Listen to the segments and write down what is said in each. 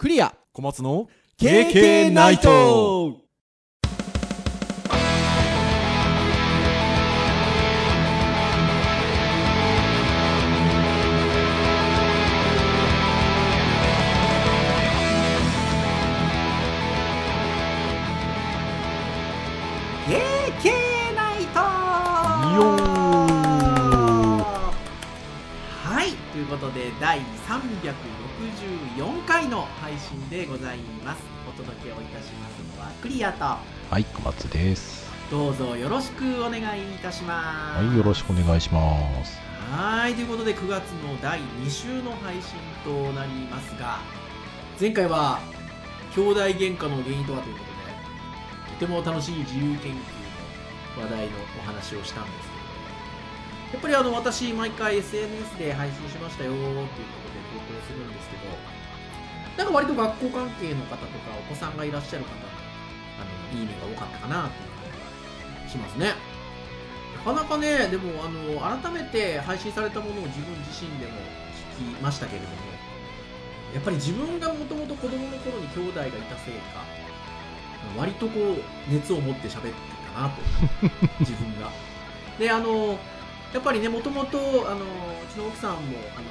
クリア。小松の KK ナイトことで第364回の配信でございます。お届けをいたしますのはクリアとはい小松です。どうぞよろしくお願いいたします。はいよろしくお願いします。はいということで9月の第2週の配信となりますが前回は兄弟喧嘩の原因とはということでとても楽しい自由研究の話題のお話をしたんですやっぱりあの私毎回 SNS で配信しましたよっていうことで投稿するんですけどなんか割と学校関係の方とかお子さんがいらっしゃる方あのいいねが多かったかなっていう感じがしますねなかなかね、でもあの改めて配信されたものを自分自身でも聞きましたけれども、やっぱり自分がもともと子供の頃に兄弟がいたせいか、割とこう熱を持って喋ってたなと、自分が。で、あの、やっぱりね、もともとあのうちの奥さんもあの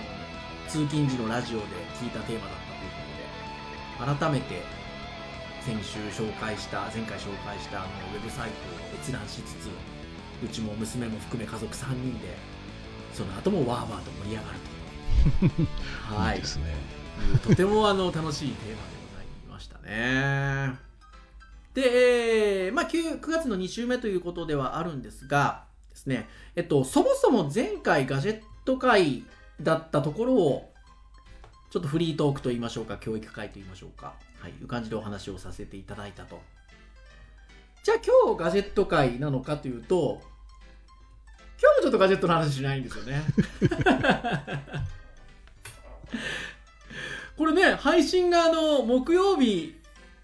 通勤時のラジオで聞いたテーマだったということで、改めて先週紹介した、前回紹介したあのウェブサイトを閲覧しつつ、うちも娘も含め家族3人でその後もワーワーと盛り上がると はい。いですね。とてもあの楽しいテーマでございましたね。で、えーまあ、9, 9月の2週目ということではあるんですがね。えっとそもそも前回ガジェット会だったところをちょっとフリートークと言いましょうか教育会と言いましょうか。はいいう感じでお話をさせていただいたと。じゃあ今日ガジェット会なのかというと今日もちょっとガジェットの話しないんですよね。これね配信があの木曜日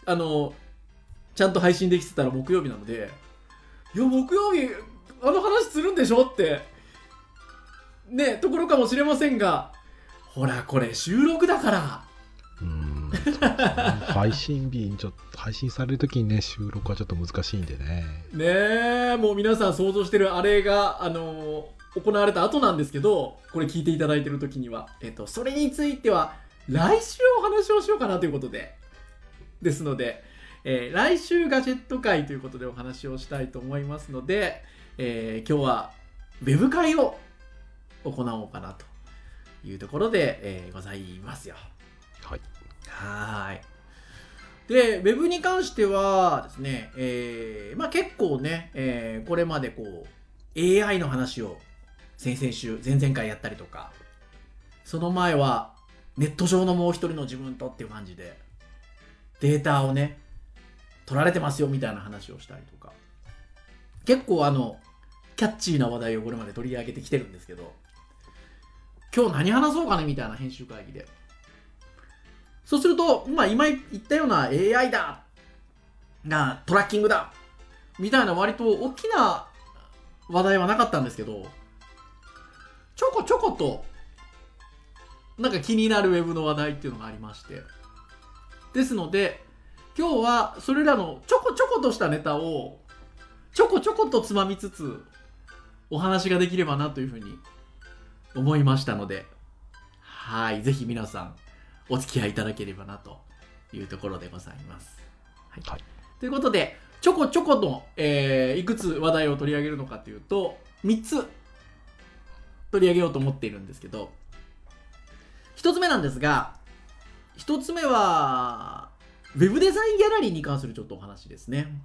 あのちゃんと配信できてたら木曜日なのでいや木曜日あの話するんでしょって。ねところかもしれませんが。ほらこれ収録だから。うん配信日にちょっと配信されるときにね収録はちょっと難しいんでね。ねえもう皆さん想像してるあれがあの行われた後なんですけどこれ聞いていただいてる時には、えっと、それについては来週お話をしようかなということで。ですので、えー来週ガジェット会ということでお話をしたいと思いますので、えー今日はウェブ会を行おうかなというところで、えーございますよ。はいはーい。で、ウェブに関してはですね、えーまあ結構ね、えーこれまでこう、AI の話を先々週、前々回やったりとか、その前はネット上のもう一人の自分とっていう感じで、データをね、取られてますよみたいな話をしたりとか、結構あの、キャッチーな話題をこれまで取り上げてきてるんですけど、今日何話そうかねみたいな編集会議で。そうすると、まあ、今言ったような AI だがトラッキングだみたいな割と大きな話題はなかったんですけど、ちょこちょこと、なんか気になるウェブの話題っていうのがありまして。ですので、今日はそれらのちょこちょことしたネタを、ちょこちょことつまみつつ、お話ができればなというふうに思いましたので、はい、ぜひ皆さん、お付き合いいただければなというところでございます。はい。はいということで、ちょこちょこの、えーいくつ話題を取り上げるのかというと、3つ取り上げようと思っているんですけど、1つ目なんですが、1つ目は、ウェブデザインギャラリーに関するちょっとお話ですね。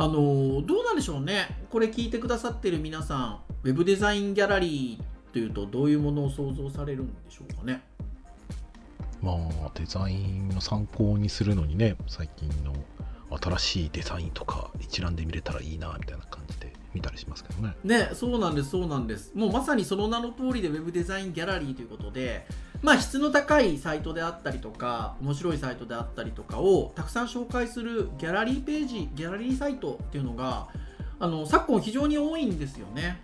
あのどうなんでしょうね。これ聞いてくださってる皆さん、ウェブデザインギャラリーというとどういうものを想像されるんでしょうかね。まあデザインの参考にするのにね最近の新しいデザインとか一覧で見れたらいいなみたいな感じで見たりしますけどねね、そうなんです、そうなんです。もうまさにその名の通りで Web デザインギャラリーということで、まあ質の高いサイトであったりとか、面白いサイトであったりとかをたくさん紹介するギャラリーページ、ギャラリーサイトっていうのが、あの昨今非常に多いんですよね。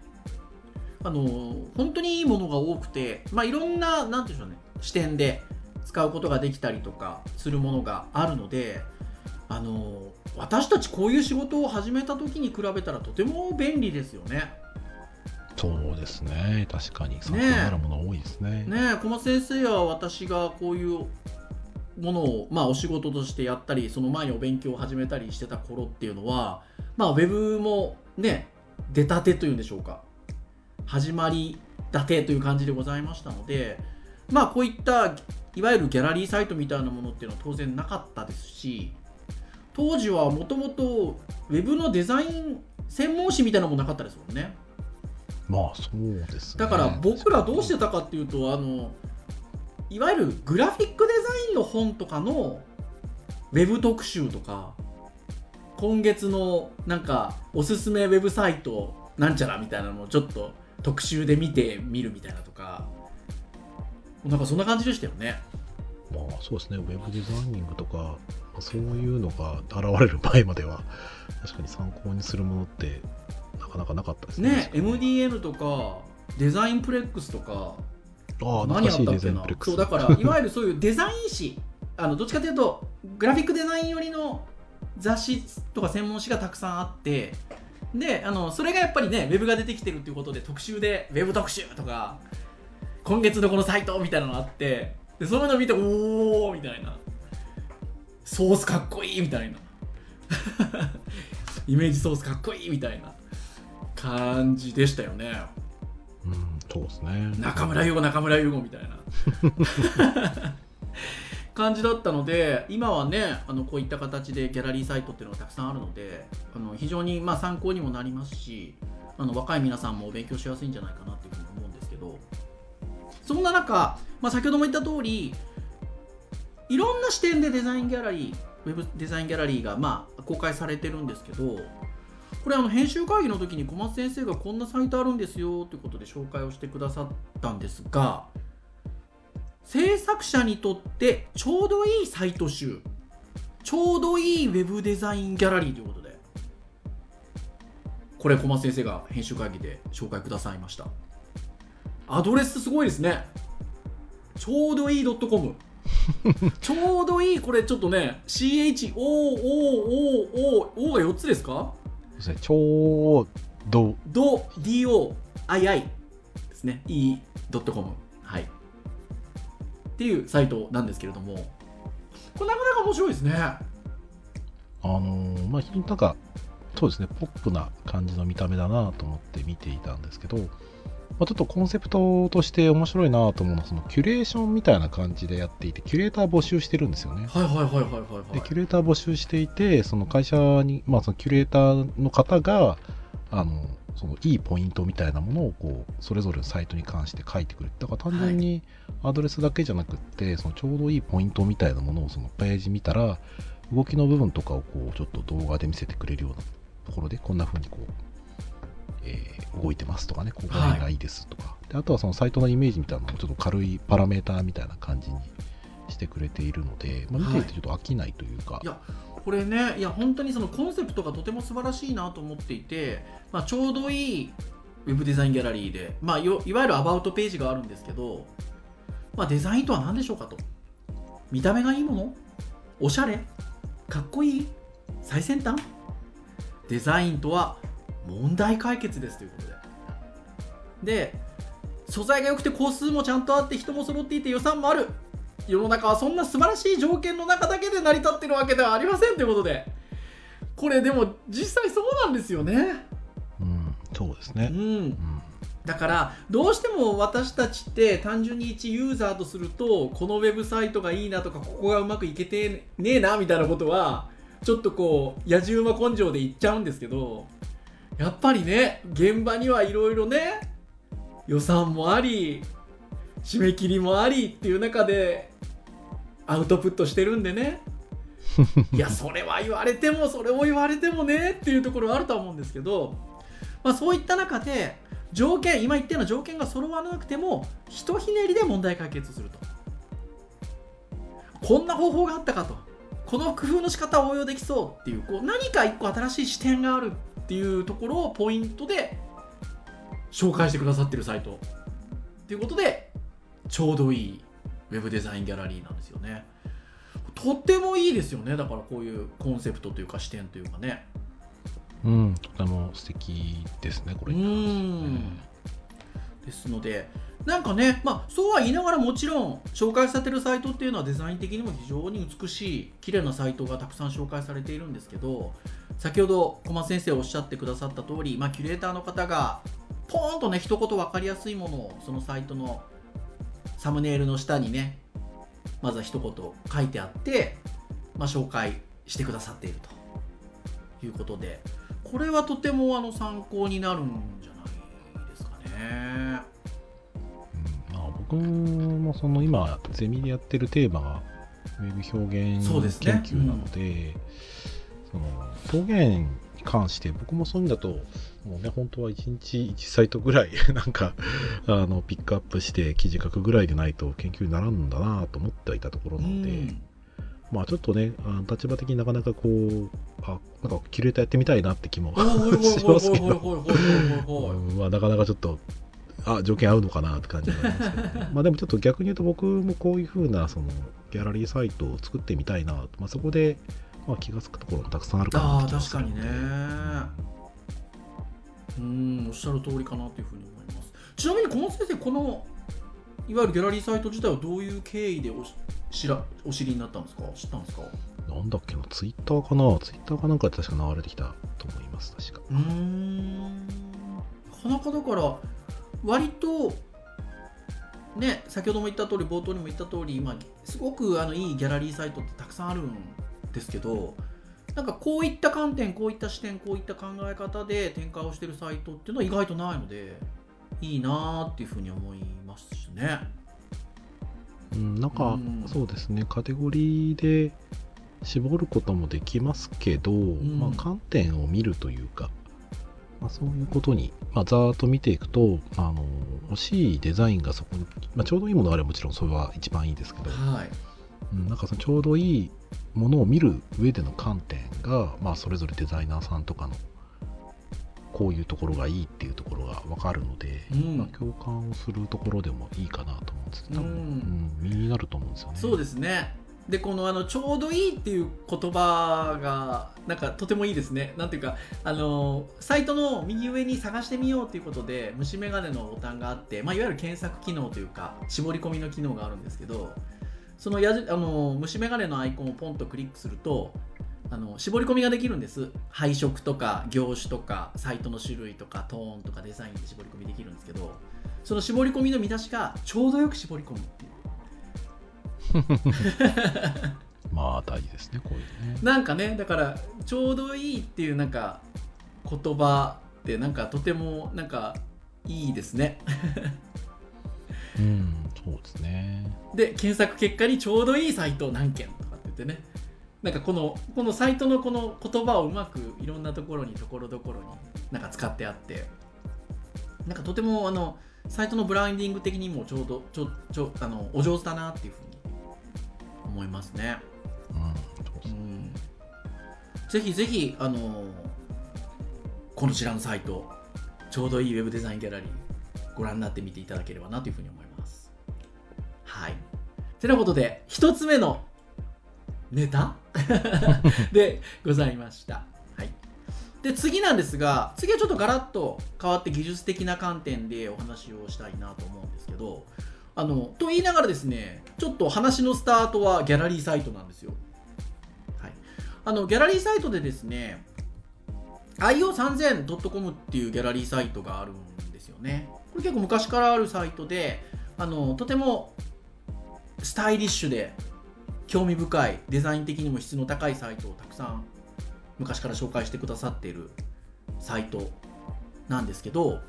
あの本当にいいものが多くて、まあ、いろんな、なんていうんでしょうね、視点で使うことができたりとかするものがあるのであの私たちこういう仕事を始めた時に比べたらとても便利ですよね。そうですね。確かに。参考になるもの多いですね。ねえ小松先生は私がこういうものを、まあ、お仕事としてやったりその前にお勉強を始めたりしてた頃っていうのは、まあ、ウェブもね出たてというんでしょうか。始まりだてという感じでございましたのでまあこういったいわゆるギャラリーサイトみたいなものっていうのは当然なかったですし当時はもともとウェブのデザイン専門誌みたいなのもなかったですもんね。まあそうですね。だから僕らどうしてたかっていうとあのいわゆるグラフィックデザインの本とかのウェブ特集とか今月のなんかおすすめウェブサイトなんちゃらみたいなのをちょっと特集で見てみるみたいなとかなんかそんな感じでしたよね。まあそうですね。ウェブデザイニングとかそういうのが現れる前までは確かに参考にするものってなかなかなかったですね。ね MDN とかデザインプレックスとかああ何懐かしいデザイあったっけなそうだからいわゆる そういうデザイン誌あのどっちかというとグラフィックデザイン寄りの雑誌とか専門誌がたくさんあってであのそれがやっぱりねウェブが出てきてるっていうことで特集でウェブ特集とか今月のこのサイトみたいなのがあってでそういうの見ておおみたいなソースかっこいいみたいな。イメージソースかっこいいみたいな感じでしたよね。うんそうですね。中村優吾中村優吾みたいな。感じだったので今はねあのこういった形でギャラリーサイトっていうのがたくさんあるのであの非常にまあ参考にもなりますしあの若い皆さんも勉強しやすいんじゃないかなっていうふうに思うんですけど。そんな中、まあ、先ほども言った通りいろんな視点でデザインギャラリーウェブデザインギャラリーがまあ公開されてるんですけどこれあの編集会議の時に小松先生がこんなサイトあるんですよということで紹介をしてくださったんですが制作者にとってちょうどいいサイト集ちょうどいいウェブデザインギャラリーということでこれ小松先生が編集会議で紹介くださいました。アドレスすごいですね。ちょうどいい .com ちょうどいいこれちょっとね CHOOOOO が4つですか？そうですね。ちょうど。ド DOII ですね。E.com はい。っていうサイトなんですけれども。これなかなか面白いですね。あのーまあなんかそうですね。ポップな感じの見た目だなと思って見ていたんですけど、まあ、ちょっとコンセプトとして面白いなと思うのはそのキュレーションみたいな感じでやっていてキュレーター募集してるんですよね。はいはいはいはいはいはい。でキュレーター募集していてその会社に、まあ、そのキュレーターの方があのそのいいポイントみたいなものをこうそれぞれのサイトに関して書いてくるだから単純にアドレスだけじゃなくって、そのちょうどいいポイントみたいなものをそのページ見たら動きの部分とかをこうちょっと動画で見せてくれるようなところでこんな風にこう、えー動いてますとかねここら辺がいいですとか、であとはそのサイトのイメージみたいなのをちょっと軽いパラメーターみたいな感じにしてくれているので、まあ、見ていてちょっと飽きないというか、いやこれねいや本当にそのコンセプトがとても素晴らしいなと思っていて、まあ、ちょうどいいウェブデザインギャラリーで、まあ、よいわゆるアバウトページがあるんですけど、まあ、デザインとは何でしょうかと。見た目がいいもの？おしゃれ？かっこいい？最先端？デザインとは問題解決ですということで。で素材が良くて工数もちゃんとあって人も揃っていて予算もある。世の中はそんな素晴らしい条件の中だけで成り立ってるわけではありませんということで。これでも実際そうなんですよね。うん、そうですね、うん。うんだからどうしても私たちって単純に一ユーザーとするとこのウェブサイトがいいなとかここがうまくいけてねえなみたいなことはちょっとこう野じ馬根性で言っちゃうんですけどやっぱりね現場にはいろいろね予算もあり締め切りもありっていう中でアウトプットしてるんでね。いやそれは言われてもそれを言われてもねっていうところはあるとは思うんですけど、まあ、そういった中で条件今言ったような条件が揃わなくてもひとひねりで問題解決すると。こんな方法があったかと。この工夫の仕方を応用できそうっていうこう何か一個新しい視点があるっていうところをポイントで紹介してくださってるサイト。ということでちょうどいいウェブデザインギャラリーなんですよね。とってもいいですよね。だからこういうコンセプトというか視点というかね。うん、とても素敵ですね、これ。うん。ですのでなんかね、まあ、そうは言いながらもちろん紹介されてるサイトっていうのはデザイン的にも非常に美しい綺麗なサイトがたくさん紹介されているんですけど先ほど小松先生おっしゃってくださった通り、まあ、キュレーターの方がポーンとね一言分かりやすいものをそのサイトのサムネイルの下にねまずは一言書いてあって、まあ、紹介してくださっているということでこれはとてもあの参考になるんじゃないですかね。うんまあ、僕もその今、ゼミでやってるテーマがウェブ表現研究なので、その表現に関して僕もそういうんだと、もうね、本当は1日1サイトぐらい なんかあのピックアップして記事書くぐらいでないと研究にならんんだなと思ってはいたところなので、うん。まあちょっとね、あの立場的になかなかこう、あなんかキュレーターやってみたいなって気もしますけど、まあなかなかちょっと、あ条件合うのかなって感じになりますけど、ね、まあでもちょっと逆に言うと僕もこういう風なそのギャラリーサイトを作ってみたいな、まあ、そこで、まあ、気がつくところもたくさんあるかなあ確かにね。うんおっしゃる通りかなというふうに思います。ちなみに小松先生このいわゆるギャラリーサイト自体はどういう経緯でおし知らお知りになったんですか？知ったんですか？なんだっけな、ツイッターかな？ツイッターかなんかで確か流れてきたと思います、確か。うーん。なかなかだから割とね先ほども言った通り冒頭にも言った通り今すごくあのいいギャラリーサイトってたくさんあるんですけどなんかこういった観点こういった視点こういった考え方で展開をしてるサイトっていうのは意外とないのでいいなーっていうふうに思いますしね。うん、なんか、うん。そうですね、カテゴリーで絞ることもできますけど、ん。まあ、観点を見るというか、まあ、そういうことに、まあ、ざーっと見ていくと、あの欲しいデザインがそこに、まあ、ちょうどいいものがあればもちろんそれは一番いいですけど、はいうん、なんかそのちょうどいいものを見る上での観点が、まあ、それぞれデザイナーさんとかのこういうところがいいっていうところが分かるので、うん。まあ、共感をするところでもいいかなと思うんですけど、うんうん、身になると思うんですよね。そうですね。でこのあのちょうどいいっていう言葉がなんかとてもいいですね。なんていうかあのサイトの右上に探してみようということで虫眼鏡のボタンがあって、まあ、いわゆる検索機能というか絞り込みの機能があるんですけどそのやじあの虫眼鏡のアイコンをポンとクリックするとあの絞り込みができるんです。配色とか業種とかサイトの種類とかトーンとかデザインで絞り込みできるんですけどその絞り込みの見出しがちょうどよく絞り込むっていう。まあ大事ですね、こういうね。なんかねだからちょうどいいっていうなんか言葉ってなんかとてもなんかいいですね。うん、そうですね。で検索結果にちょうどいいサイト何件とかって言ってね。なんかこのこのサイトのこの言葉をうまくいろんなところにところどころになんか使ってあって。なんかとてもあのサイトのブランディング的にもちょうどちょちょあのお上手だなっていうふうに思いますね。うん、そうん。ぜひぜひ、あのーこちらのサイトちょうどいいウェブデザインギャラリーご覧になってみていただければなというふうに思いますはい。てなことで一つ目のネタ？でございました。はい。で次なんですが次はちょっとガラッと変わって技術的な観点でお話をしたいなと思うんですけどあのと言いながらですねちょっと話のスタートはギャラリーサイトなんですよ。はい、あのギャラリーサイトでですね io3000.com っていうギャラリーサイトがあるんですよね。これ結構昔からあるサイトであのとてもスタイリッシュで興味深いデザイン的にも質の高いサイトをたくさん昔から紹介してくださっているサイトなんですけど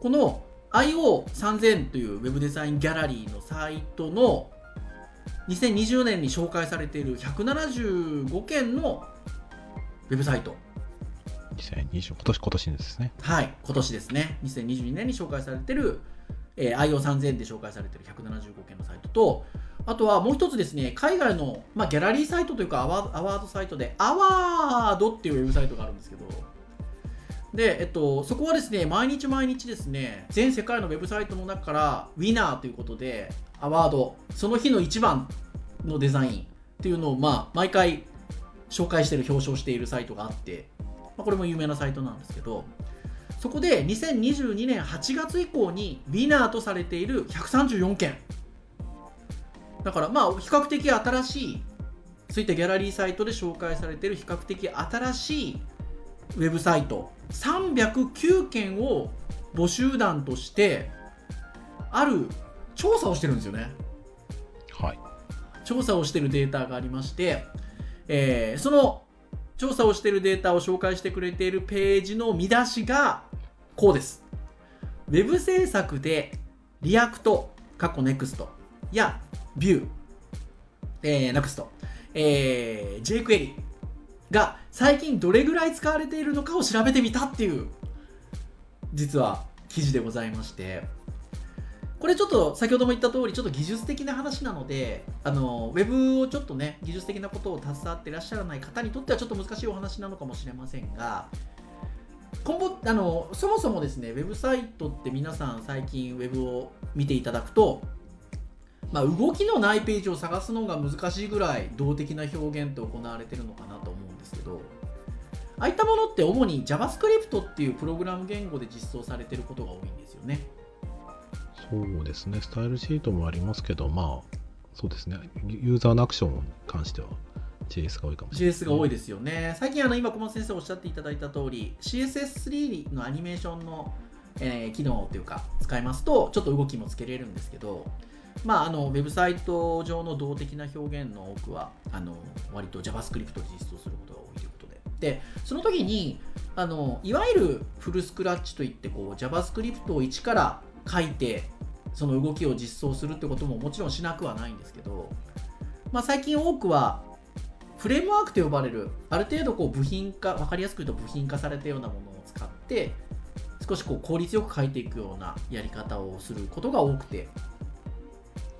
この IO3000 というウェブデザインギャラリーのサイトの2020年に紹介されている175件のウェブサイト2020今年、今年ですね。はい今年ですね2022年に紹介されている、えー IO3000 で紹介されている175件のサイトとあとはもう一つですね海外の、まあ、ギャラリーサイトというかアワアワードサイトでアワードっていうウェブサイトがあるんですけどで、えっと、そこはですね、毎日毎日ですね、全世界のウェブサイトの中から、ウィナーということで、アワード、その日の一番のデザインっていうのを、まあ、毎回紹介している、表彰しているサイトがあって、まあ、これも有名なサイトなんですけど、そこで2022年8月以降にウィナーとされている134件。だから、まあ、比較的新しい、そういったギャラリーサイトで紹介されている比較的新しいウェブサイト309件を母集団としてある調査をしてるんですよねはい。調査をしてるデータがありまして、えーその調査をしているデータを紹介してくれているページの見出しがこうです。ウェブ制作でリアクト過去 NEXT や Vue、えー、NEXT、えー、jQuery が最近どれぐらい使われているのかを調べてみたっていう実は記事でございまして。これちょっと先ほども言った通りちょっと技術的な話なのであのウェブをちょっとね技術的なことを携わっていらっしゃらない方にとってはちょっと難しいお話なのかもしれませんが今後あのそもそもですねウェブサイトって皆さん最近ウェブを見ていただくとまあ、動きのないページを探すのが難しいぐらい動的な表現って行われてるのかなと思うんですけどああいったものって主に JavaScript っていうプログラム言語で実装されてることが多いんですよね。そうですね。スタイルシートもありますけど、まあ、そうですね。ユーザーのアクションに関しては JS が多いかもしれない、JS が多いですよね。最近あの今小松先生おっしゃっていただいた通り CSS3 のアニメーションの、えー機能というか使いますとちょっと動きもつけれるんですけどまああのウェブサイト上の動的な表現の多くはあの割と JavaScript で実装することが多いということででその時にあのいわゆるフルスクラッチといってこう JavaScript を一から書いてその動きを実装するってことももちろんしなくはないんですけど、まあ、最近多くはフレームワークと呼ばれるある程度こう部品化分かりやすく言うと部品化されたようなものを使って少しこう効率よく書いていくようなやり方をすることが多くて、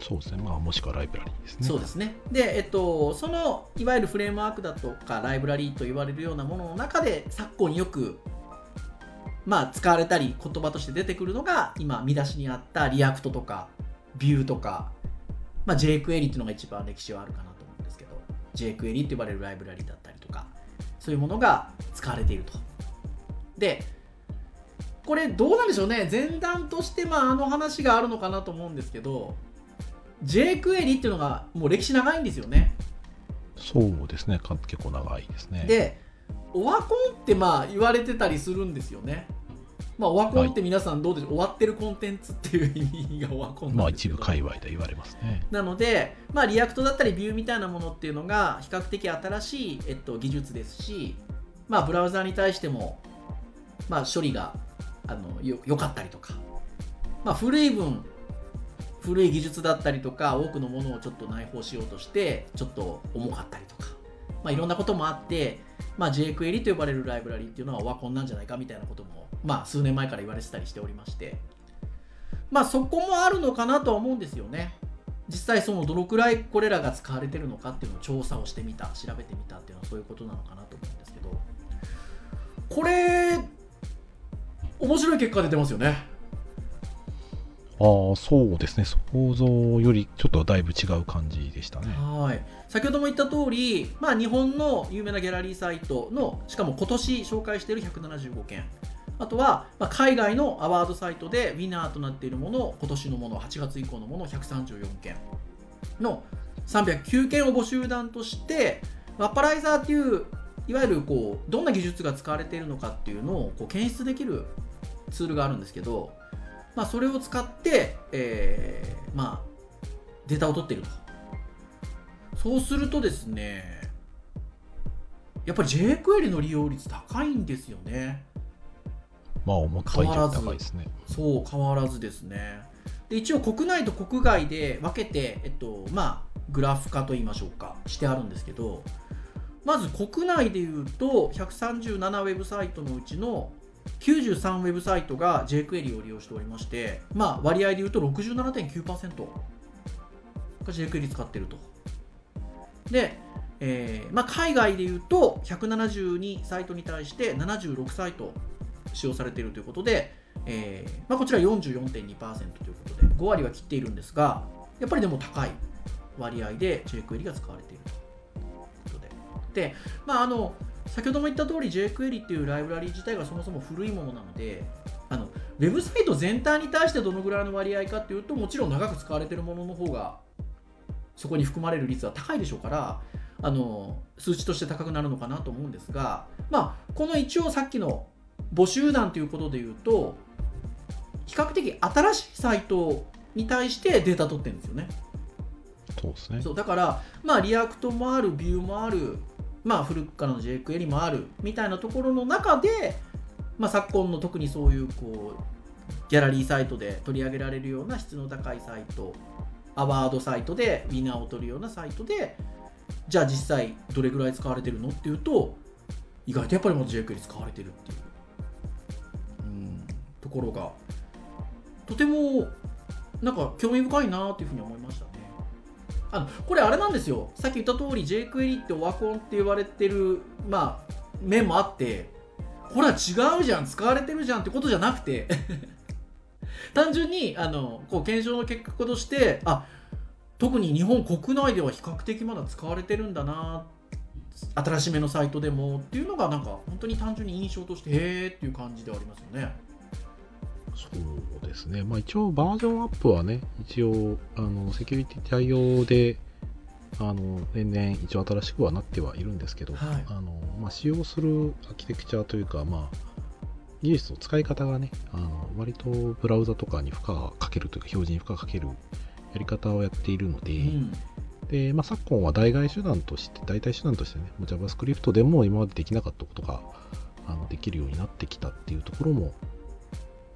そうですね。まあ、もしくはライブラリーですね。そうですねで、えっと、そのいわゆるフレームワークだとかライブラリーと言われるようなものの中で昨今よくまあ使われたり言葉として出てくるのが今見出しにあった React とか Vue とか、まあ、jQuery っていうのが一番歴史はあるかなと思うんですけど jQuery って呼ばれるライブラリだったりとかそういうものが使われているとでこれどうなんでしょうね前段としてまああの話があるのかなと思うんですけど jQuery っていうのがもう歴史長いんですよねそうですね。か結構長いですね。でオワコンってまあ言われてたりするんですよね。まあオワコンって皆さんどうでしょう、終わってるコンテンツっていう意味がオワコンまあ、一なんですけど。部界隈で言われますね。なので、まあ、 React だったり Vue みたいなものっていうのが比較的新しい、えっと、技術ですし、まあ、ブラウザーに対しても、まあ、処理があのよ良かったりとか、まあ、古い分古い技術だったりとか多くのものをちょっと内包しようとしてちょっと重かったりとか、まあ、いろんなこともあって、まあ、jQuery と呼ばれるライブラリっていうのはオワコンなんじゃないかみたいなことも、まあ、数年前から言われてたりしておりまして。まあそこもあるのかなとは思うんですよね。実際そのどのくらいこれらが使われてるのかっていうのを調査をしてみた調べてみたっていうのはそういうことなのかなと思うんですけど。これ面白い結果出てますよね。ああ、そうですね。想像よりちょっとだいぶ違う感じでしたね。はい先ほども言った通り、まあ、日本の有名なギャラリーサイトのしかも今年紹介している175件あとは、まあ、海外のアワードサイトでウィナーとなっているもの今年のもの8月以降のもの134件の309件を募集団としてワッパライザーっていういわゆるこうどんな技術が使われているのかっていうのをこう検出できるツールがあるんですけど、まあ、それを使って、えーまあ、データを取っていると。そうするとですねやっぱり jQuery の利用率高いんですよね。まあ、思った以上に高いですね。そう変わらずですね。で一応国内と国外で分けて、えっとまあ、グラフ化といいましょうかしてあるんですけどまず国内でいうと137ウェブサイトのうちの93ウェブサイトが jQuery を利用しておりまして、まあ、割合でいうと67.9%が jQuery 使ってると。で、えーまあ、海外でいうと172サイトに対して76サイト使用されているということで、えーまあ、こちら44.2%ということで5割は切っているんですがやっぱりでも高い割合で jQuery が使われているということで。で、まあ、あの先ほども言った通り jQuery っていうライブラリー自体がそもそも古いものなのであのウェブサイト全体に対してどのぐらいの割合かっていうともちろん長く使われているものの方がそこに含まれる率は高いでしょうからあの数値として高くなるのかなと思うんですが、まあ、この一応さっきの募集団ということでいうと比較的新しいサイトに対してデータ取ってるんですよね。そうですね。そうだから、まあ、 React もある、 Vue もある、まあ、古くからの jQuery もあるみたいなところの中で、まあ、昨今の特にそういうこうギャラリーサイトで取り上げられるような質の高いサイト、アワードサイトでウィナーを取るようなサイトで、じゃあ実際どれぐらい使われてるのっていうと、意外とやっぱりもう jQuery 使われてるっていう、うん、ところが、とてもなんか興味深いなっていうふうに思いました。あのこれあれなんですよさっき言った通り jQuery ってオワコンって言われてるまあ面もあってこれは違うじゃん使われてるじゃんってことじゃなくて 単純にあのこう検証の結果としてあ特に日本国内では比較的まだ使われてるんだな新しめのサイトでもっていうのがなんか本当に単純に印象としてへえっていう感じではありますよね。そうですね。まあ一応バージョンアップはね、一応、あの、セキュリティ対応で、あの、年々一応新しくはなってはいるんですけど、はいあの、まあ使用するアーキテクチャというか、まあ、技術の使い方がね、あの、割とブラウザとかに負荷がかけるというか、表示に負荷がかけるやり方をやっているので、うんで、まあ、昨今は代替手段として、代替手段としてね、もう JavaScript でも今までできなかったことがあのできるようになってきたっていうところも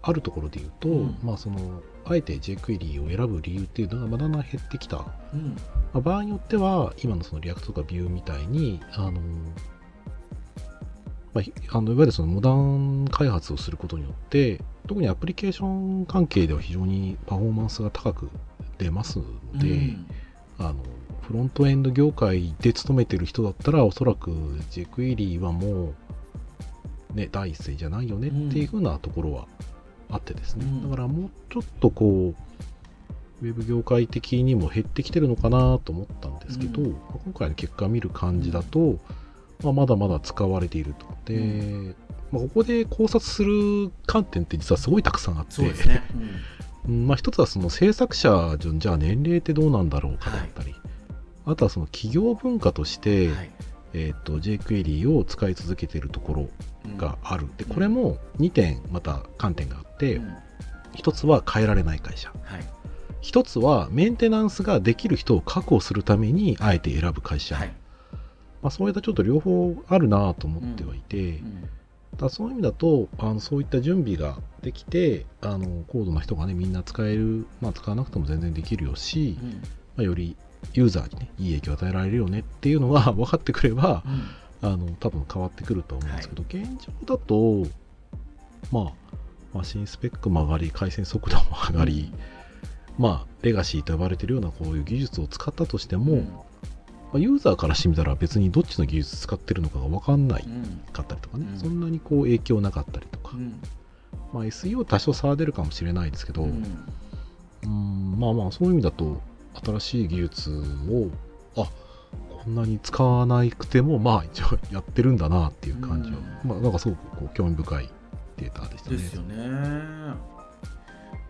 あるところで言うと、うん。まあ、その、あえて jQuery を選ぶ理由っていうのがまあだんだん減ってきた。まうん。あ、場合によっては、今のその React とか Vue みたいに、あの、まあ、ひあのいわゆるそのモダン開発をすることによって、特にアプリケーション関係では非常にパフォーマンスが高く出ますので、うん。あのフロントエンド業界で勤めてる人だったらおそらく jQuery はもう、ね、第一声じゃないよねっていう風なところはあってですね、うん。だからもうちょっとこうウェブ業界的にも減ってきてるのかなと思ったんですけど、うん。まあ今回の結果見る感じだと、まあ、まだまだ使われていると。で、まあ、ここで考察する観点って実はすごいたくさんあって、ね。うん。うん。まあ、一つはその制作者じゃあ年齢ってどうなんだろうかだったり、あとはその企業文化として、はい。えー、と jQuery を使い続けているところがある、でうん。これも2点また観点があって、うん。一つは変えられない会社。はい。一つはメンテナンスができる人を確保するためにあえて選ぶ会社、はい。まあ、そういったちょっと両方あるなと思ってはいて、うん。だからそういう意味だとあのそういった準備ができてあの高度な人がねみんな使える、まあ、使わなくても全然できるよし、うん。まあ、よりユーザーにねいい影響を与えられるよねっていうのが 分かってくればうん。あの多分変わってくると思うんですけど、現状だとまあマシンスペックも上がり回線速度も上がり、まあレガシーと呼ばれてるようなこういう技術を使ったとしても、うん。まあ、ユーザーからしてみたら別にどっちの技術使ってるのかが分かんないうん。かったりとかね、うん。そんなにこう影響なかったりとか、うん。まあ、SEO 多少差は出るかもしれないですけど、ううんんまあまあそういう意味だと新しい技術をあこんなに使わなくてもまあ一応やってるんだなっていう感じは、まあなんかすごくこう興味深いデータでしたね。ですよね。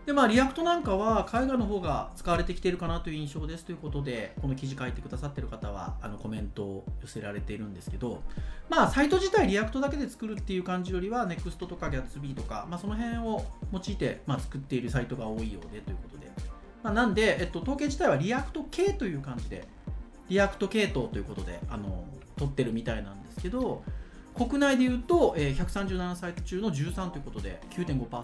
でまあ、 React なんかは海外の方が使われてきているかなという印象ですということでこの記事書いてくださってる方はあのコメントを寄せられているんですけど、まあ、サイト自体 React だけで作るっていう感じよりは NEXT とか Gatsby とか、まあ、その辺を用いて、まあ、作っているサイトが多いようでということで、まあ、なんで、えっと、統計自体は React 系という感じで React 系統ということであの取ってるみたいなんですけど国内でいうと、えー137サイト中の13ということで9.5%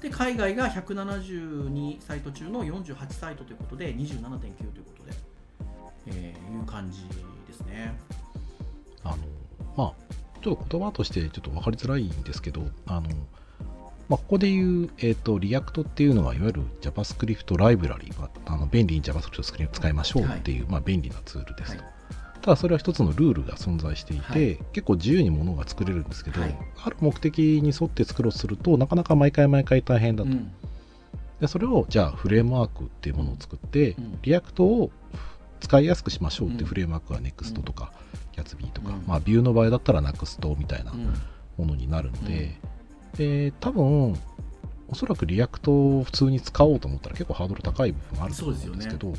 で海外が172サイト中の48サイトということで27.9ということで、えーいう感じですね。あのまあちょっと言葉としてちょっと分かりづらいんですけどあの、まあ、ここで言う、えー、と React っていうのはいわゆる JavaScript ライブラリー、まあ、あの便利に JavaScript を使いましょうっていう、まあ、便利なツールですと。ただそれは一つのルールが存在していて、はい。結構自由にものが作れるんですけど、はい。ある目的に沿って作ろうとするとなかなか毎回毎回大変だと、うん。でそれをじゃあフレームワークっていうものを作って、うん。 React を使いやすくしましょうってフレームワークが NEXT とか Gatsby とか、うん。まあ、ビューの場合だったら NEXT みたいなうん。ものになるので、で多分おそらく React を普通に使おうと思ったら結構ハードル高い部分があると思うんですけど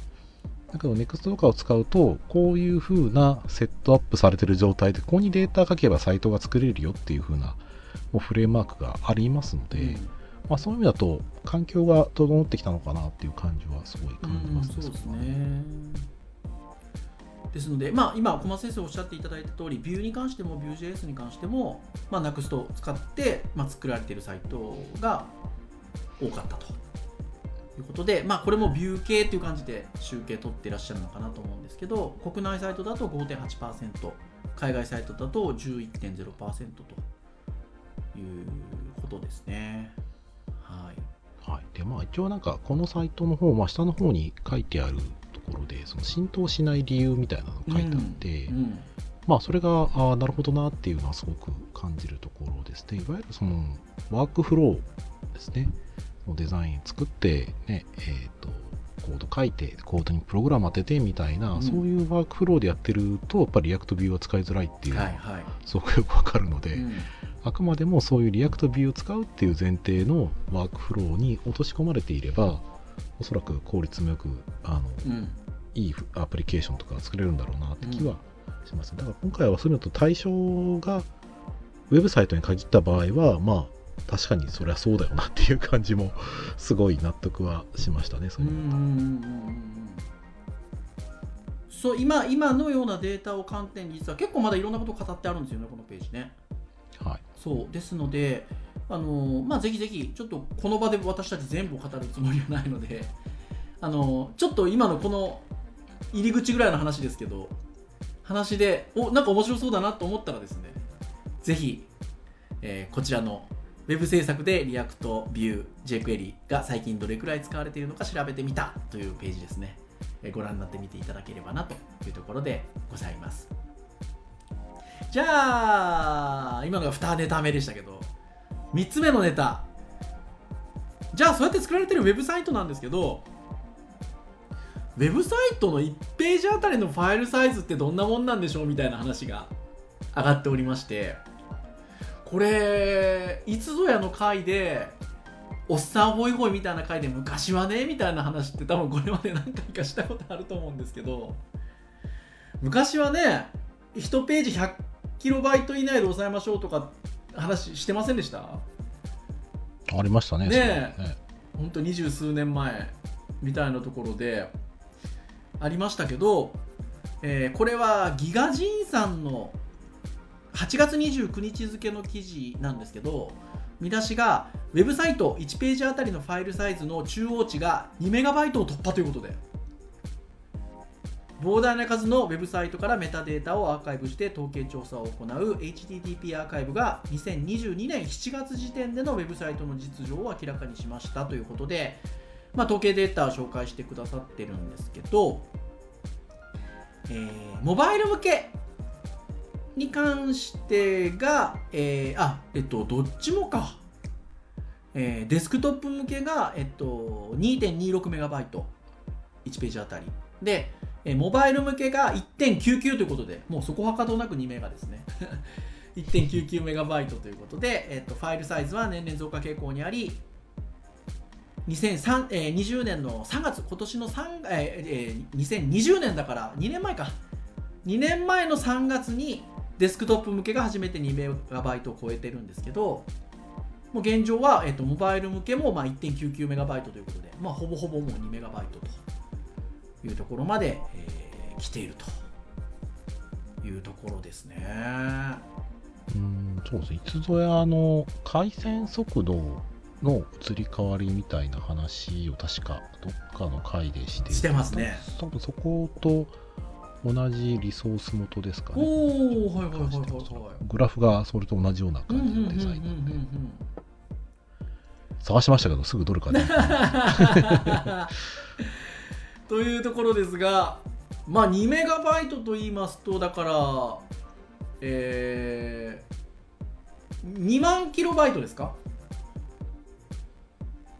だけど NEXT とかを使うとこういう風なセットアップされてる状態でここにデータ書けばサイトが作れるよっていう風なもうフレームワークがありますので、うん。まあ、そういう意味だと環境が整ってきたのかなっていう感じはすごい感じますうんそうですね。ですので、まあ、今、小松先生おっしゃっていただいた通り、ビューに関しても、Vue.js に関しても、まあ、NUXT を使って、まあ、作られているサイトが多かったということで、まあ、これもビュー系という感じで集計取っていらっしゃるのかなと思うんですけど、国内サイトだと5.8%、海外サイトだと11.0%ということですね。はい。はい、でまあ一応なんかこのサイトの方、まあ、下の方に書いてあるところでその浸透しない理由みたいなのが書いてあって、うんまあそれがああなるほどなっていうのはすごく感じるところですねいわゆるそのワークフローですねのデザイン作ってねえっ、とコード書いてコードにプログラム当ててみたいな、うん。そういうワークフローでやってるとやっぱり React Vue は使いづらいっていうのはいははい。すごくよくわかるので、うん。あくまでもそういう React Vue を使うっていう前提のワークフローに落とし込まれていればおそらく効率もよくあのうん。いいアプリケーションとか作れるんだろうなって気はします、だから今回はそういうのと対象がウェブサイトに限った場合はまあ確かにそりゃそうだよなっていう感じもすごい納得はしましたねそううんいうそう今今のようなデータを観点に実は結構まだいろんなこと語ってあるんですよねこのページね。はい。そうですのであのまあぜひぜひちょっとこの場で私たち全部を語るつもりはないのであのちょっと今のこの入り口ぐらいの話ですけど話でおなんか面白そうだなと思ったらですねぜひ、えーこちらのウェブ制作で React、Vue、jQuery が最近どれくらい使われているのか調べてみたというページですね。ご覧になってみていただければなというところでございます。じゃあ、今のが2ネタ目でしたけど、3つ目のネタ。じゃあ、そうやって作られてるウェブサイトなんですけど、ウェブサイトの1ページあたりのファイルサイズってどんなもんなんでしょうみたいな話が上がっておりまして、これ、いつぞやの回で、おっさんホイホイみたいな回で昔はねみたいな話って多分これまで何回かしたことあると思うんですけど昔はね1ページ100キロバイト以内で抑えましょうとか話してませんでした？ありましたねねね。本当二十数年前みたいなところでありましたけど、えーこれはギガジンさんの8月29日付の記事なんですけど見出しがウェブサイト1ページあたりのファイルサイズの中央値が2メガバイトを突破ということで膨大な数のウェブサイトからメタデータをアーカイブして統計調査を行う HTTP アーカイブが2022年7月時点でのウェブサイトの実情を明らかにしましたということで、まあ、統計データを紹介してくださってるんですけど、えーモバイル向けに関してが、えーあ、えっと、どっちもか。えーデスクトップ向けが、えっと、2.26メガバイト、1ページあたり。で、えモバイル向けが1.99ということで、もうそこはかとなく2メガですね。1.99メガバイトということで、えっと、ファイルサイズは年々増加傾向にあり、2003えー20年の3月、今年の3、ええー2020年だから2年前か。2年前の3月にデスクトップ向けが初めて2メガバイトを超えてるんですけど、もう現状は、えっとモバイル向けもまあ1.99メガバイトということで、まあ、ほぼほぼもう2メガバイトというところまで、えー来ているというところですね。うんそうですねいつぞやの回線速度の移り変わりみたいな話を確かどっかの回でしてしてますね多分そこと同じリソース元ですかおね。おはいはいはいはいはい。グラフがそれと同じような感じのデザインなんで。探しましたけどすぐどれかで、というところですがまあ2メガバイトと言いますとだからえー、2万キロバイトですか？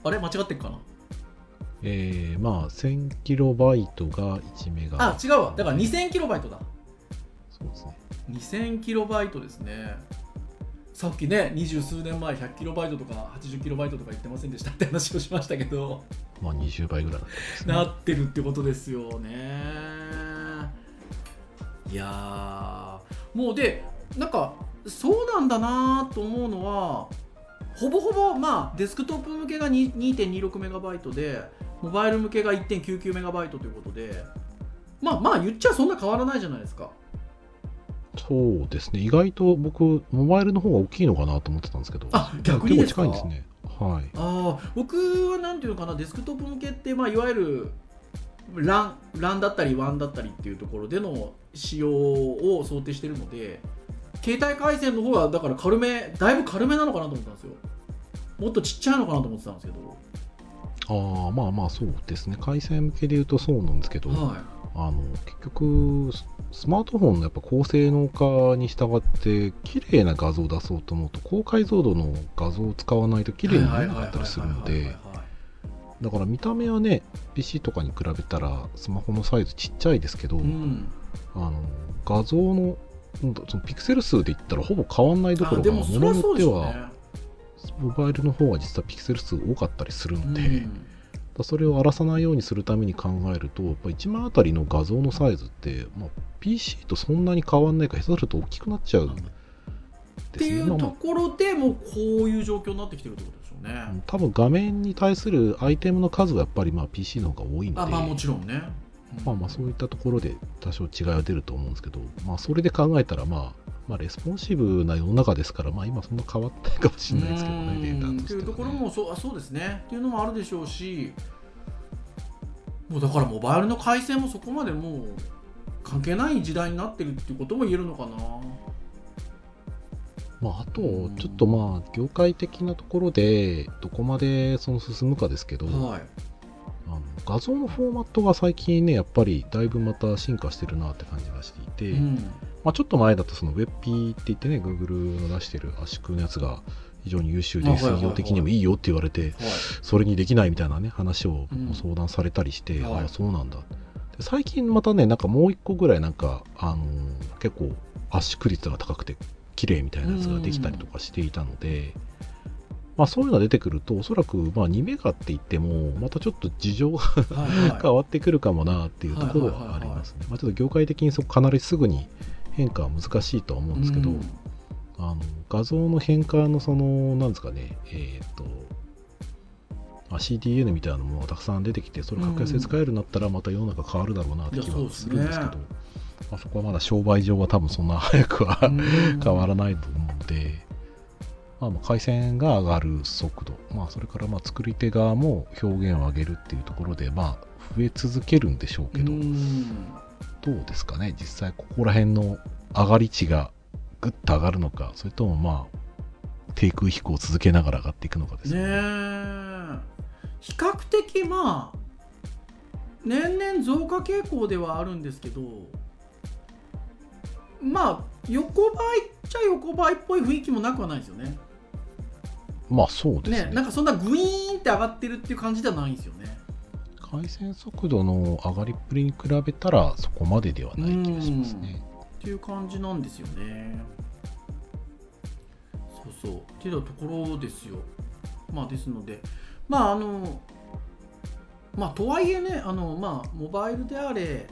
あれ？間違ってるかな？えー、まあ1000キロバイトが1メガ。あ違うわ。だから2000キロバイトだ。そうですね。2000キロバイトですね。さっきね二十数年前100キロバイトとか80キロバイトとか言ってませんでした？って話をしましたけど。まあ20倍ぐらいね。なってるってことですよね。いやー。もうでなんかそうなんだなと思うのはほぼほぼまあデスクトップ向けが2 2.26メガバイトでモバイル向けが1.99メガバイトということでまあまあ言っちゃそんな変わらないじゃないですか。そうですね。意外と僕モバイルの方が大きいのかなと思ってたんですけど。あ逆にですか？近いんですね。はい。ああ僕はなんていうのかなデスクトップ向けって、まあ、いわゆる LAN, LAN だったり WAN だったりっていうところでの使用を想定しているので携帯回線の方がだから軽めだいぶ軽めなのかなと思ったんですよ。もっとちっちゃいのかなと思ってたんですけど。ああまあまあそうですね。回線向けで言うとそうなんですけど、はあの結局ススマートフォンのやっぱ高性能化に従って綺麗な画像を出そうと思うと高解像度の画像を使わないと綺麗に見えなかったりするのでだから見た目はね PC とかに比べたらスマホのサイズちっちゃいですけど、うん。あの画像のうんそのピクセル数で言ったらほぼ変わんないどころかものによってはモバイルの方が実はピクセル数多かったりするので、うん。だそれを荒らさないようにするために考えるとやっぱ1枚あたりの画像のサイズって、まあ、PC とそんなに変わんないから下手すると大きくなっちゃうんっ。ていうところでもうこういう状況になってきてるってことでしょうね、あ多分画面に対するアイテムの数はやっぱりまあ PC の方が多いので。あまあもちろんね、まあまあそういったところで多少違いは出ると思うんですけど、まあ、それで考えたら、まあ、まあレスポンシブな世の中ですから、まあ、今そんな変わってないかもしれないですけどね、データうんとしては、ね。っていうところもそうあそうですね。っていうのもあるでしょうしもうだからモバイルの回線もそこまでもう関係ない時代になってるっていうことも言えるのかな。まあ、あとうん、ちょっとまあ、業界的なところで、どこまでその進むかですけど、はい画像のフォーマットが最近ね、やっぱりだいぶまた進化してるなって感じがしていて、うん。まあ、ちょっと前だとその WebP って言ってね、Google の出してる圧縮のやつが非常に優秀で、あはいはいはい SEO 的にもいいよって言われて、はい。それにできないみたいなね、話をうん。相談されたりして、はい。ああ、そうなんだ。で最近またね、なんかもう一個ぐらいなんか、あのー結構圧縮率が高くて綺麗みたいなやつができたりとかしていたので、まあそういうのが出てくると、おそらくまあ2メガって言っても、またちょっと事情が変わってくるかもなっていうところはありますね。まあちょっと業界的にそこかなりすぐに変化は難しいとは思うんですけど、うん。あの画像の変化のその、なんですかね、えっ、と、まあ CDN みたいなものがたくさん出てきて、それ格安で使えるようになったら、また世の中変わるだろうなって気はするんですけど、まあ、そこはまだ商売上は多分そんな早くは 変わらないと思うので、まあ、まあ回線が上がる速度、まあ、それからまあ作り手側も表現を上げるっていうところで、まあ、増え続けるんでしょうけど、うん。どうですかね、実際ここら辺の上がり値がぐっと上がるのか、それともまあ、低空飛行を続けながら上がっていくのかですね。ね。え。比較的まあ年々増加傾向ではあるんですけどまあ横ばいっちゃ横ばいっぽい雰囲気もなくはないですよねまあそうですね。ねなんかそんなグイーンって上がってるっていう感じではないんですよね。回線速度の上がりっぷりに比べたらそこまでではない気がしますね。っていう感じなんですよね。そうそう。っていうところですよ。まあですので。まああのまあとはいえねあのまあモバイルであれ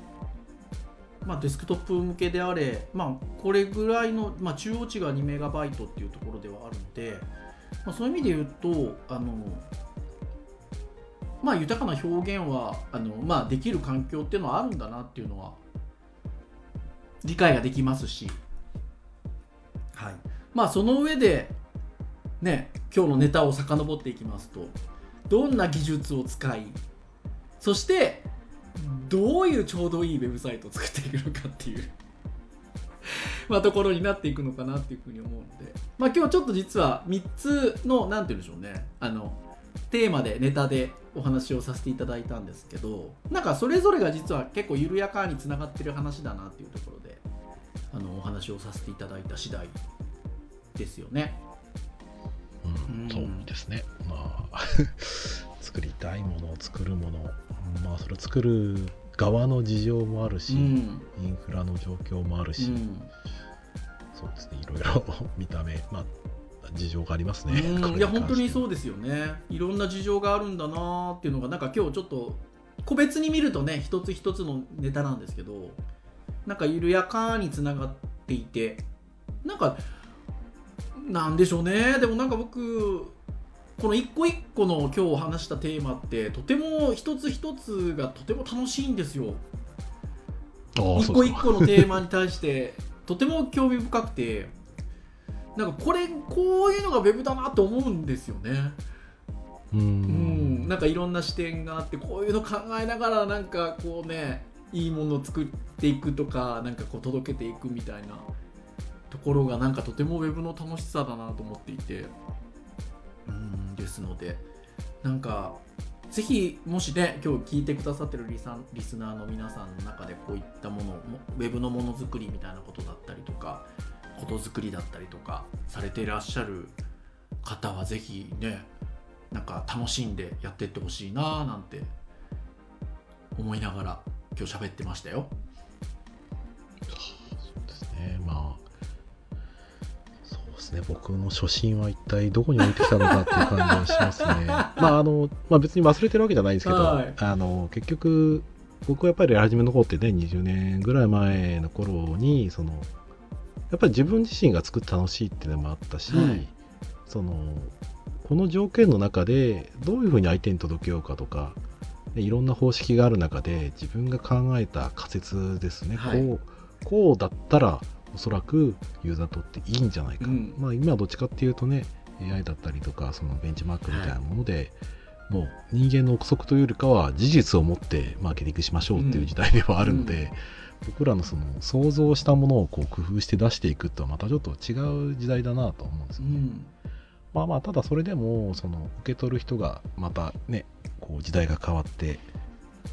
まあ、デスクトップ向けであれ、まあ、これぐらいの、まあ、中央値が2メガバイトっていうところではあるので、まあ、そういう意味で言うとあの、まあ、豊かな表現はあの、まあ、できる環境っていうのはあるんだなっていうのは理解ができますし、はい。まあ、その上で、ね、今日のネタを遡っていきますとどんな技術を使いそしてどういうちょうどいいウェブサイトを作っていくのかっていう まあところになっていくのかなっていうふうに思うので、まあ、今日ちょっと実は3つのなんて言うんでしょうねあのテーマでネタでお話をさせていただいたんですけどなんかそれぞれが実は結構緩やかにつながってる話だなっていうところであのお話をさせていただいた次第ですよね。うん、そうですね。まあ、作りたいものを作るもの、まあ、それを作る側の事情もあるし、うんインフラの状況もあるし、うんそうですね、いろいろ 見た目、まあ、事情がありますね。いや本当にう。そうですよねいろんな事情があるんだなっていうのがなんか今日ちょっと個別に見るとね一つ一つのネタなんですけどなんか緩やかにつながっていてなんかなんでしょうねでもなんか僕この一個一個の今日話したテーマってとても一つ一つがとても楽しいんですよ。一個一個のテーマに対してとても興味深くて。なんかこれこういうのがウェブだなと思うんですよね。ううん。ん。なんかいろんな視点があってこういうの考えながらなんかこうねいいものを作っていくとかなんかこう届けていくみたいなところがなんかとてもウェブの楽しさだなと思っていてうんですのでなんかぜひもしね今日聞いてくださってるリサリスナーの皆さんの中でこういったものウェブのものづくりみたいなことだったりとかことづくりだったりとかされていらっしゃる方はぜひねなんか楽しんでやっていってほしいななんて思いながら今日喋ってましたよ。ですね、僕の初心は一体どこに置いてきたのかっていう感じがしますね。まあ、あの、まあ別に忘れてるわけじゃないんですけど、はい。あの、結局、僕はやっぱり初めの方ってね、20年ぐらい前の頃に、その、やっぱり自分自身が作って楽しいっていうのもあったし、はい。その、この条件の中でどういうふうに相手に届けようかとか、でいろんな方式がある中で自分が考えた仮説ですね、はい。こうこうだったらおそらくユーザーにとっていいんじゃないか、うん。まあ今はどっちかっていうとね AI だったりとかそのベンチマークみたいなもので、もう人間の憶測というよりかは事実を持ってマーケティングしましょうっていう時代ではあるので、僕らのその想像したものをこう工夫して出していくとはまたちょっと違う時代だなと思うんですよね。うん。まあまあただそれでもその受け取る人がまたねこう時代が変わって、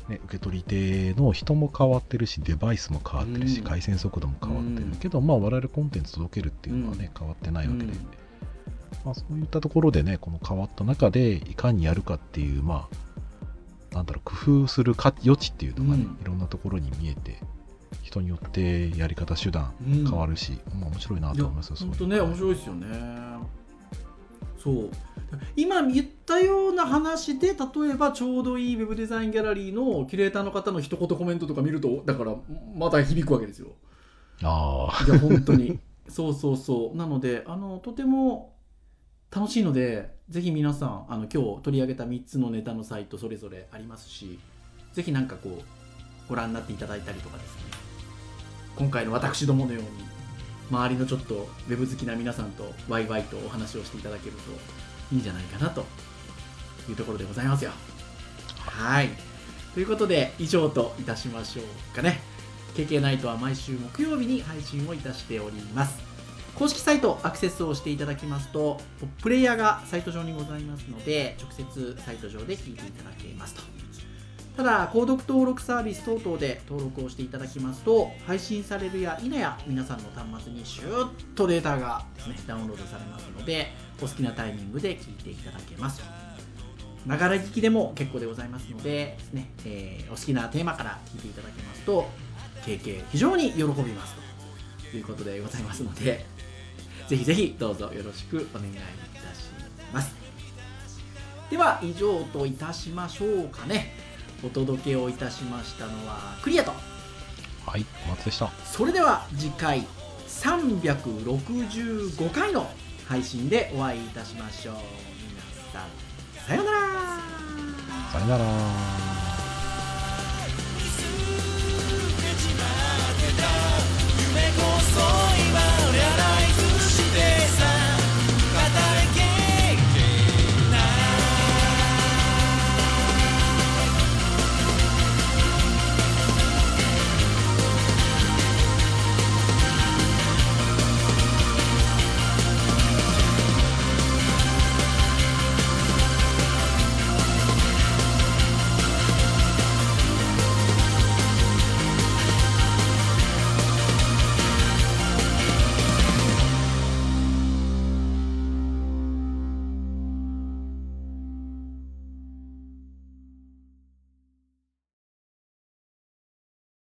ね、受け取り手の人も変わってるしデバイスも変わってるし、うん。回線速度も変わってるうん。けど、まあ我々コンテンツ届けるっていうのはね、変わってないわけで、うん。まあ、そういったところでねこの変わった中でいかにやるかっていうまあなんだろう工夫するか余地っていうのがね、うん。いろんなところに見えて人によってやり方手段うん。変わるし、まあ面白いなと思いますよ本当ね面白いですよねそう。今言ったような話で例えばちょうどいいウェブデザインギャラリーのキュレーターの方の一言コメントとか見るとだからまた響くわけですよ。ああいや本当に。そうそうそう。なのであのとても楽しいのでぜひ皆さんあの今日取り上げた3つのネタのサイトそれぞれありますしぜひなんかこうご覧になっていただいたりとかですね。今回の私どものように周りのちょっとウェブ好きな皆さんとワイワイとお話をしていただけるといいんじゃないかなというところでございますよ。はい。ということで以上といたしましょうかね。KK ナイトは毎週木曜日に配信をいたしております。公式サイトアクセスをしていただきますとプレイヤーがサイト上にございますので直接サイト上で聞いていただけますと。ただ購読登録サービス等々で登録をしていただきますと配信されるや否や皆さんの端末にシューッとデータがですねダウンロードされますのでお好きなタイミングで聞いていただけます。ながら聞きでも結構でございますのでですね、えーお好きなテーマから聞いていただけますと経験非常に喜びますということでございますのでぜひぜひどうぞよろしくお願いいたします。では以上といたしましょうかね。お届けをいたしましたのはクリアと。はいお待ちでした。それでは次回365回の配信でお会いいたしましょう。皆さんさようなら。さよなら